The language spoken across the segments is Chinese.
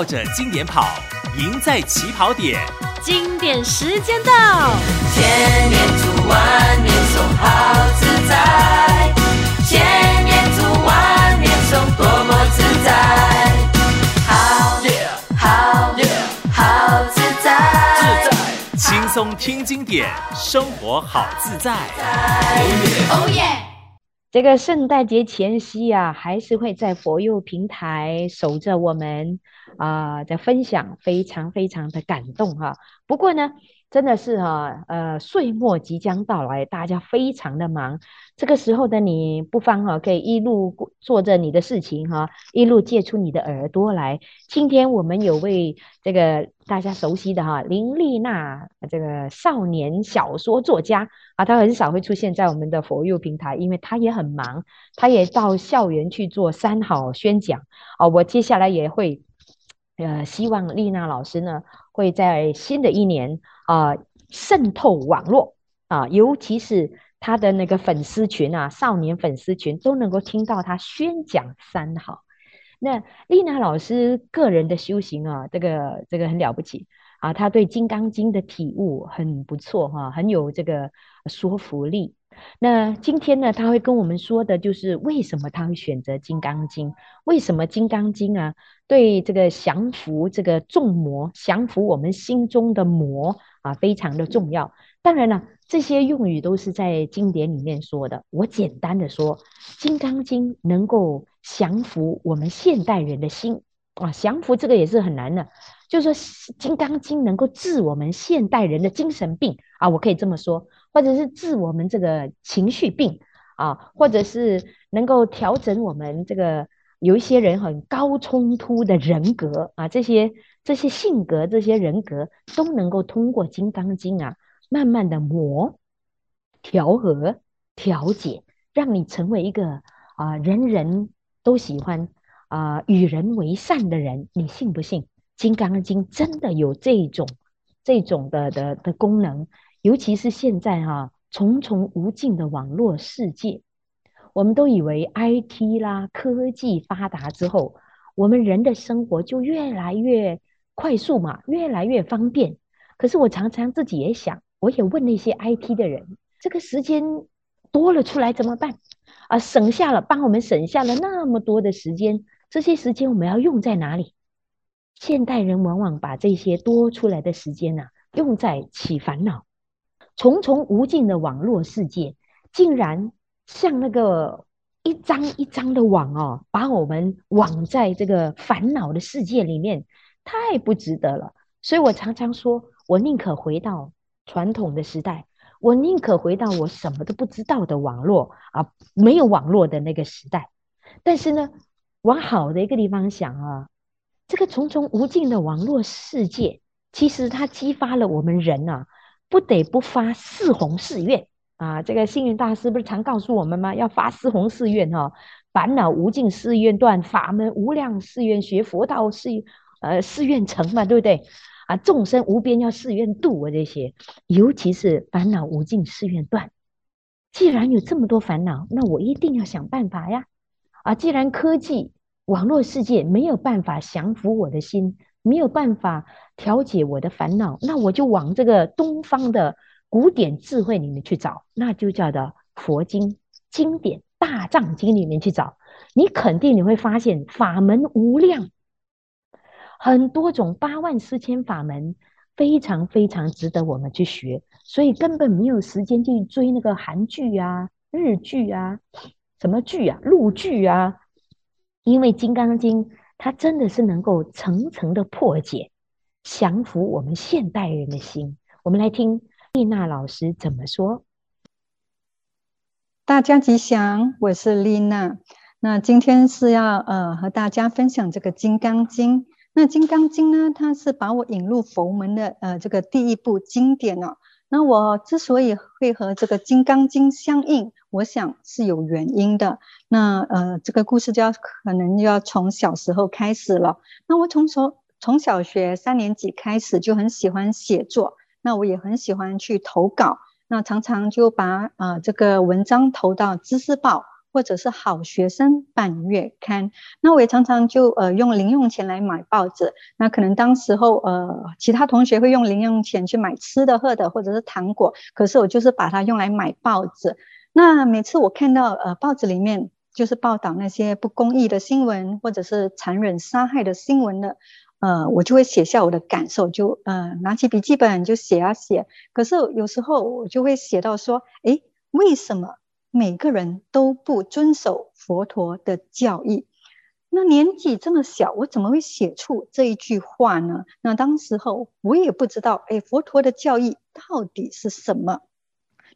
绕着经典跑，赢在起跑点。经典时间到，千年读万年诵，好自在。千年读万年诵，多么自在。好，好，好自在。自在，轻松听经典，生活好自在。哦耶！这个圣诞节前夕啊，还是会在佛佑平台守着我们啊的、分享，非常非常的感动哈、不过呢，真的是哈、呃，岁末即将到来，大家非常的忙。这个时候的你，不妨哈、可以一路做着你的事情哈、一路借出你的耳朵来。今天我们有位这个大家熟悉的哈、林丽娜这个少年小说作家啊，她很少会出现在我们的佛佑平台，因为她也很忙，她也到校园去做三好宣讲啊。我接下来也会呃，希望丽娜老师呢。会在新的一年啊，渗透网络啊，尤其是她的那个粉丝群啊，少年粉丝群都能够听到她宣讲三好。那丽娜老师个人的修行啊，这个这个很了不起啊，她对《金刚经》的体悟很不错哈、很有这个说服力。那今天呢，他会跟我们说的就是为什么他会选择《金刚经》？为什么《金刚经》啊，对这个降服这个众魔、降服我们心中的魔啊，非常的重要。当然了，这些用语都是在经典里面说的。我简单的说，《金刚经》能够降服我们现代人的心啊，降服这个也是很难的。就是说，《金刚经》能够治我们现代人的精神病啊，我可以这么说。或者是治我们这个情绪病啊，或者是能够调整我们这个有一些人很高冲突的人格啊，这些这些性格、这些人格都能够通过《金刚经》啊，慢慢的磨、调和、调节，让你成为一个啊人人都喜欢啊与人为善的人。你信不信？《金刚经》真的有这种这种的的的功能？尤其是现在哈、重重无尽的网络世界，我们都以为 IT 啦科技发达之后，我们人的生活就越来越快速嘛，越来越方便。可是我常常自己也想，我也问那些 IT 的人，这个时间多了出来怎么办？啊，省下了，帮我们省下了那么多的时间，这些时间我们要用在哪里？现代人往往把这些多出来的时间呐、啊，用在起烦恼。重重无尽的网络世界，竟然像那个一张一张的网哦，把我们网在这个烦恼的世界里面，太不值得了。所以我常常说，我宁可回到传统的时代，我宁可回到我什么都不知道的网络啊，没有网络的那个时代。但是呢，往好的一个地方想啊，这个重重无尽的网络世界，其实它激发了我们人啊。不得不发四弘誓愿啊！这个星云大师不是常告诉我们吗？要发四弘誓愿哈，烦恼无尽誓愿断，法门无量誓愿学，佛道誓呃誓愿成嘛，对不对？啊，众生无边要誓愿度啊，这些尤其是烦恼无尽誓愿断。既然有这么多烦恼，那我一定要想办法呀！啊，既然科技网络世界没有办法降服我的心。没有办法调节我的烦恼，那我就往这个东方的古典智慧里面去找，那就叫做佛经经典大藏经里面去找。你肯定你会发现法门无量，很多种八万四千法门，非常非常值得我们去学。所以根本没有时间去追那个韩剧啊、日剧啊、什么剧啊、陆剧啊，因为《金刚经》。它真的是能够层层的破解，降服我们现代人的心。我们来听丽娜老师怎么说。大家吉祥，我是丽娜。那今天是要呃和大家分享这个《金刚经》。那《金刚经》呢，它是把我引入佛门的呃这个第一部经典哦。那我之所以会和这个《金刚经》相应，我想是有原因的。那呃，这个故事就要可能就要从小时候开始了。那我从从从小学三年级开始就很喜欢写作，那我也很喜欢去投稿，那常常就把呃这个文章投到《知识报》或者是好学生半月刊。那我也常常就呃用零用钱来买报纸。那可能当时候呃其他同学会用零用钱去买吃的喝的或者是糖果，可是我就是把它用来买报纸。那每次我看到呃报纸里面就是报道那些不公义的新闻或者是残忍杀害的新闻的。呃，我就会写下我的感受，就呃拿起笔记本就写啊写。可是有时候我就会写到说，诶，为什么每个人都不遵守佛陀的教义？那年纪这么小，我怎么会写出这一句话呢？那当时候我也不知道，诶，佛陀的教义到底是什么？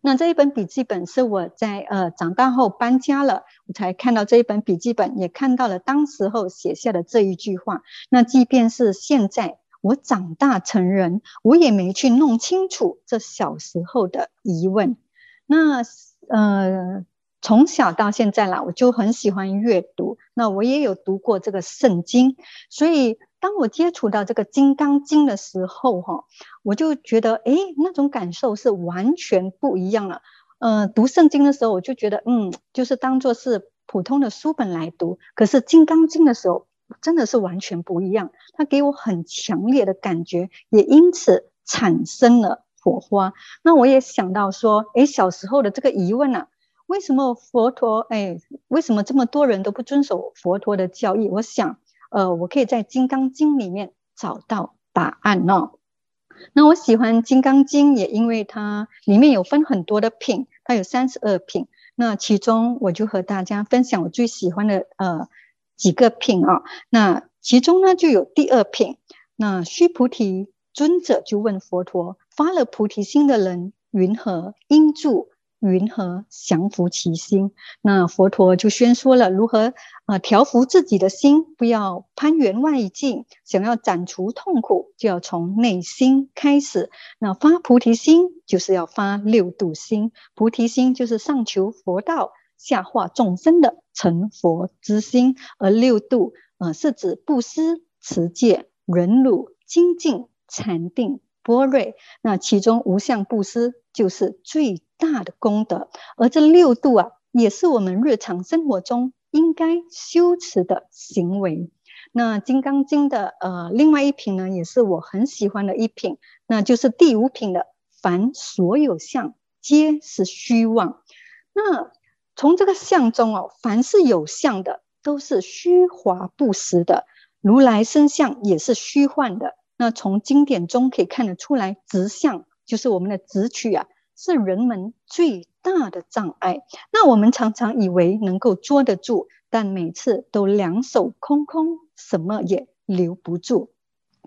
那这一本笔记本是我在呃长大后搬家了，我才看到这一本笔记本，也看到了当时候写下的这一句话。那即便是现在我长大成人，我也没去弄清楚这小时候的疑问。那呃从小到现在啦，我就很喜欢阅读。那我也有读过这个圣经，所以。当我接触到这个《金刚经》的时候，哈，我就觉得，哎，那种感受是完全不一样了。呃，读圣经的时候，我就觉得，嗯，就是当做是普通的书本来读。可是《金刚经》的时候，真的是完全不一样，它给我很强烈的感觉，也因此产生了火花。那我也想到说，哎，小时候的这个疑问啊，为什么佛陀，哎，为什么这么多人都不遵守佛陀的教义？我想。呃，我可以在《金刚经》里面找到答案哦。那我喜欢《金刚经》，也因为它里面有分很多的品，它有三十二品。那其中我就和大家分享我最喜欢的呃几个品啊、那其中呢就有第二品。那须菩提尊者就问佛陀：发了菩提心的人，云何应住？云何降伏其心？那佛陀就宣说了如何啊调伏自己的心，不要攀缘外境。想要斩除痛苦，就要从内心开始。那发菩提心就是要发六度心，菩提心就是上求佛道，下化众生的成佛之心。而六度啊、呃，是指布施、持戒、忍辱、精进、禅定、般若。那其中无相布施就是最大的功德，而这六度啊，也是我们日常生活中应该修持的行为。那《金刚经》的呃另外一品呢，也是我很喜欢的一品，那就是第五品的“凡所有相，皆是虚妄”。那从这个相中哦，凡是有相的，都是虚华不实的；如来身相也是虚幻的。那从经典中可以看得出来，直相就是我们的直取啊。是人们最大的障碍。那我们常常以为能够捉得住，但每次都两手空空，什么也留不住。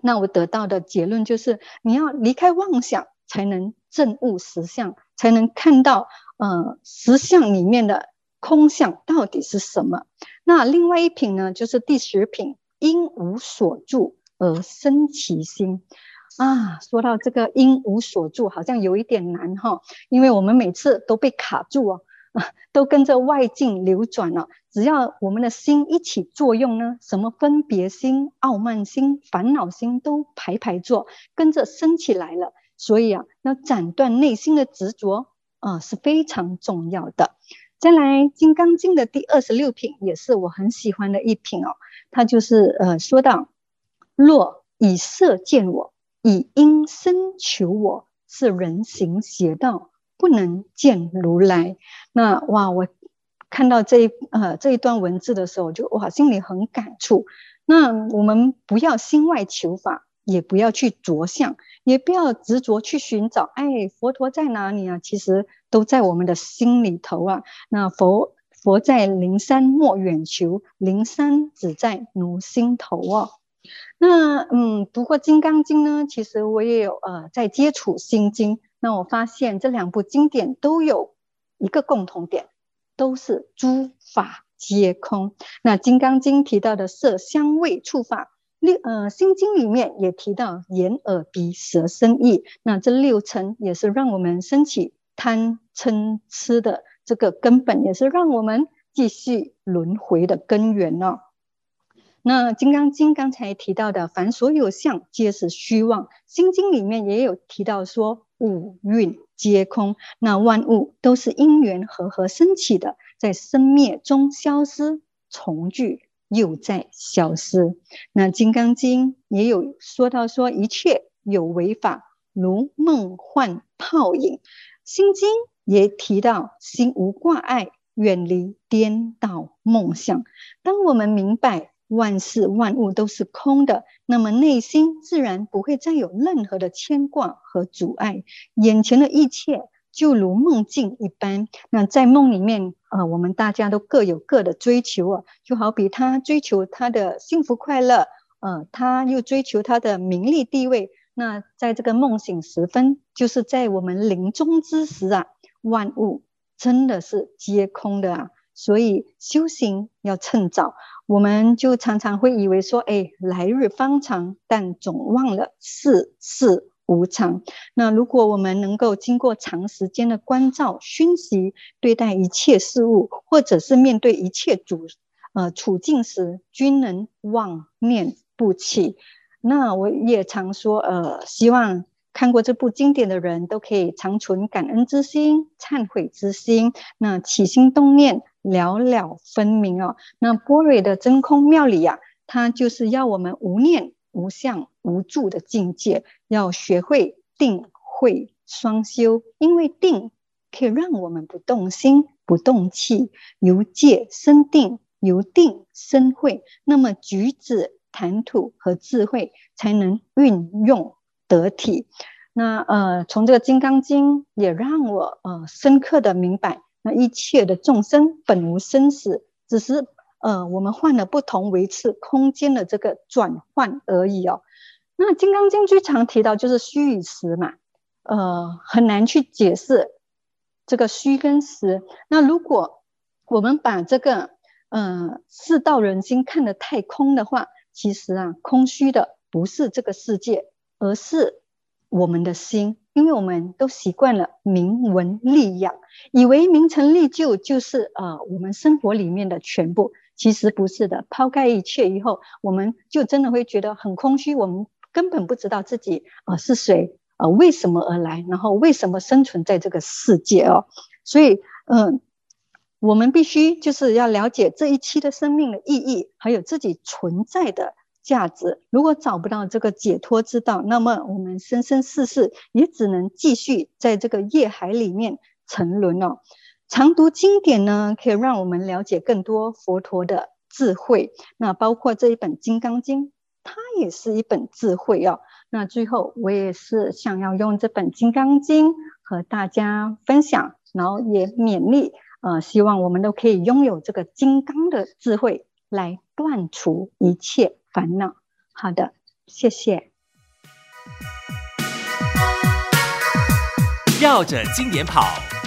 那我得到的结论就是，你要离开妄想，才能证悟实相，才能看到，呃，实相里面的空相到底是什么。那另外一品呢，就是第十品，因无所住而生其心。啊，说到这个因无所住，好像有一点难哈，因为我们每次都被卡住哦，啊，都跟着外境流转了。只要我们的心一起作用呢，什么分别心、傲慢心、烦恼心都排排坐，跟着升起来了。所以啊，要斩断内心的执着啊，是非常重要的。再来，《金刚经》的第二十六品也是我很喜欢的一品哦，它就是呃，说到若以色见我。以音声求我，是人行邪道，不能见如来。那哇，我看到这一呃这一段文字的时候，就哇心里很感触。那我们不要心外求法，也不要去着相，也不要执着去寻找。哎，佛陀在哪里啊？其实都在我们的心里头啊。那佛佛在灵山莫远求，灵山只在奴心头哦。那嗯，读过《金刚经》呢，其实我也有呃在接触《心经》。那我发现这两部经典都有一个共同点，都是诸法皆空。那《金刚经》提到的色香味触法，六呃《心经》里面也提到眼耳鼻舌身意。那这六尘也是让我们升起贪嗔痴的这个根本，也是让我们继续轮回的根源哦。那《金刚经》刚才提到的，凡所有相，皆是虚妄。《心经》里面也有提到说，五蕴皆空。那万物都是因缘和合升起的。在生灭中消失，重聚又再消失。那《金刚经》也有说到说，一切有为法，如梦幻泡影。《心经》也提到，心无挂碍，远离颠倒梦想。当我们明白万事万物都是空的，那么内心自然不会再有任何的牵挂和阻碍，眼前的一切。就如梦境一般，那在梦里面，呃，我们大家都各有各的追求啊，就好比他追求他的幸福快乐，呃，他又追求他的名利地位。那在这个梦醒时分，就是在我们临终之时啊，万物真的是皆空的啊，所以修行要趁早。我们就常常会以为说，哎，来日方长，但总忘了世事无常。那如果我们能够经过长时间的关照、熏习，对待一切事物，或者是面对一切主呃处境时，均能妄念不起。那我也常说，呃，希望看过这部经典的人都可以常存感恩之心、忏悔之心。那起心动念，了了分明哦。那波瑞的真空妙理呀、啊，它就是要我们无念。无相无住的境界，要学会定慧双修，因为定可以让我们不动心、不动气，由戒生定，由定生慧，那么举止、谈吐和智慧才能运用得体。那呃，从这个《金刚经》也让我呃深刻的明白，那一切的众生本无生死，只是。呃，我们换了不同维次空间的这个转换而已哦。那《金刚经》经常提到就是虚与实嘛，呃，很难去解释这个虚跟实。那如果我们把这个呃世道人心看得太空的话，其实啊，空虚的不是这个世界，而是我们的心，因为我们都习惯了名闻利养，以为名成利就就是呃我们生活里面的全部。其实不是的，抛开一切以后，我们就真的会觉得很空虚。我们根本不知道自己、呃、是谁，呃为什么而来，然后为什么生存在这个世界哦。所以，嗯、我们必须就是要了解这一期的生命的意义，还有自己存在的价值。如果找不到这个解脱之道，那么我们生生世世也只能继续在这个业海里面沉沦哦。常读经典呢，可以让我们了解更多佛陀的智慧。那包括这一本《金刚经》，它也是一本智慧哦。那最后，我也是想要用这本《金刚经》和大家分享，然后也勉励，呃，希望我们都可以拥有这个金刚的智慧，来断除一切烦恼。好的，谢谢。绕着经典跑。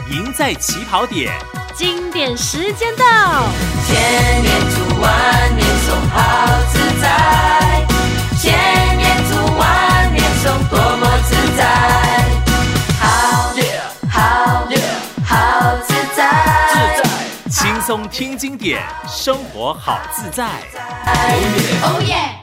赢在起跑点，经典时间到，千年读万年诵好自在，千年读万年诵多么自在，松听经典，生活好自在，哦耶，哦耶。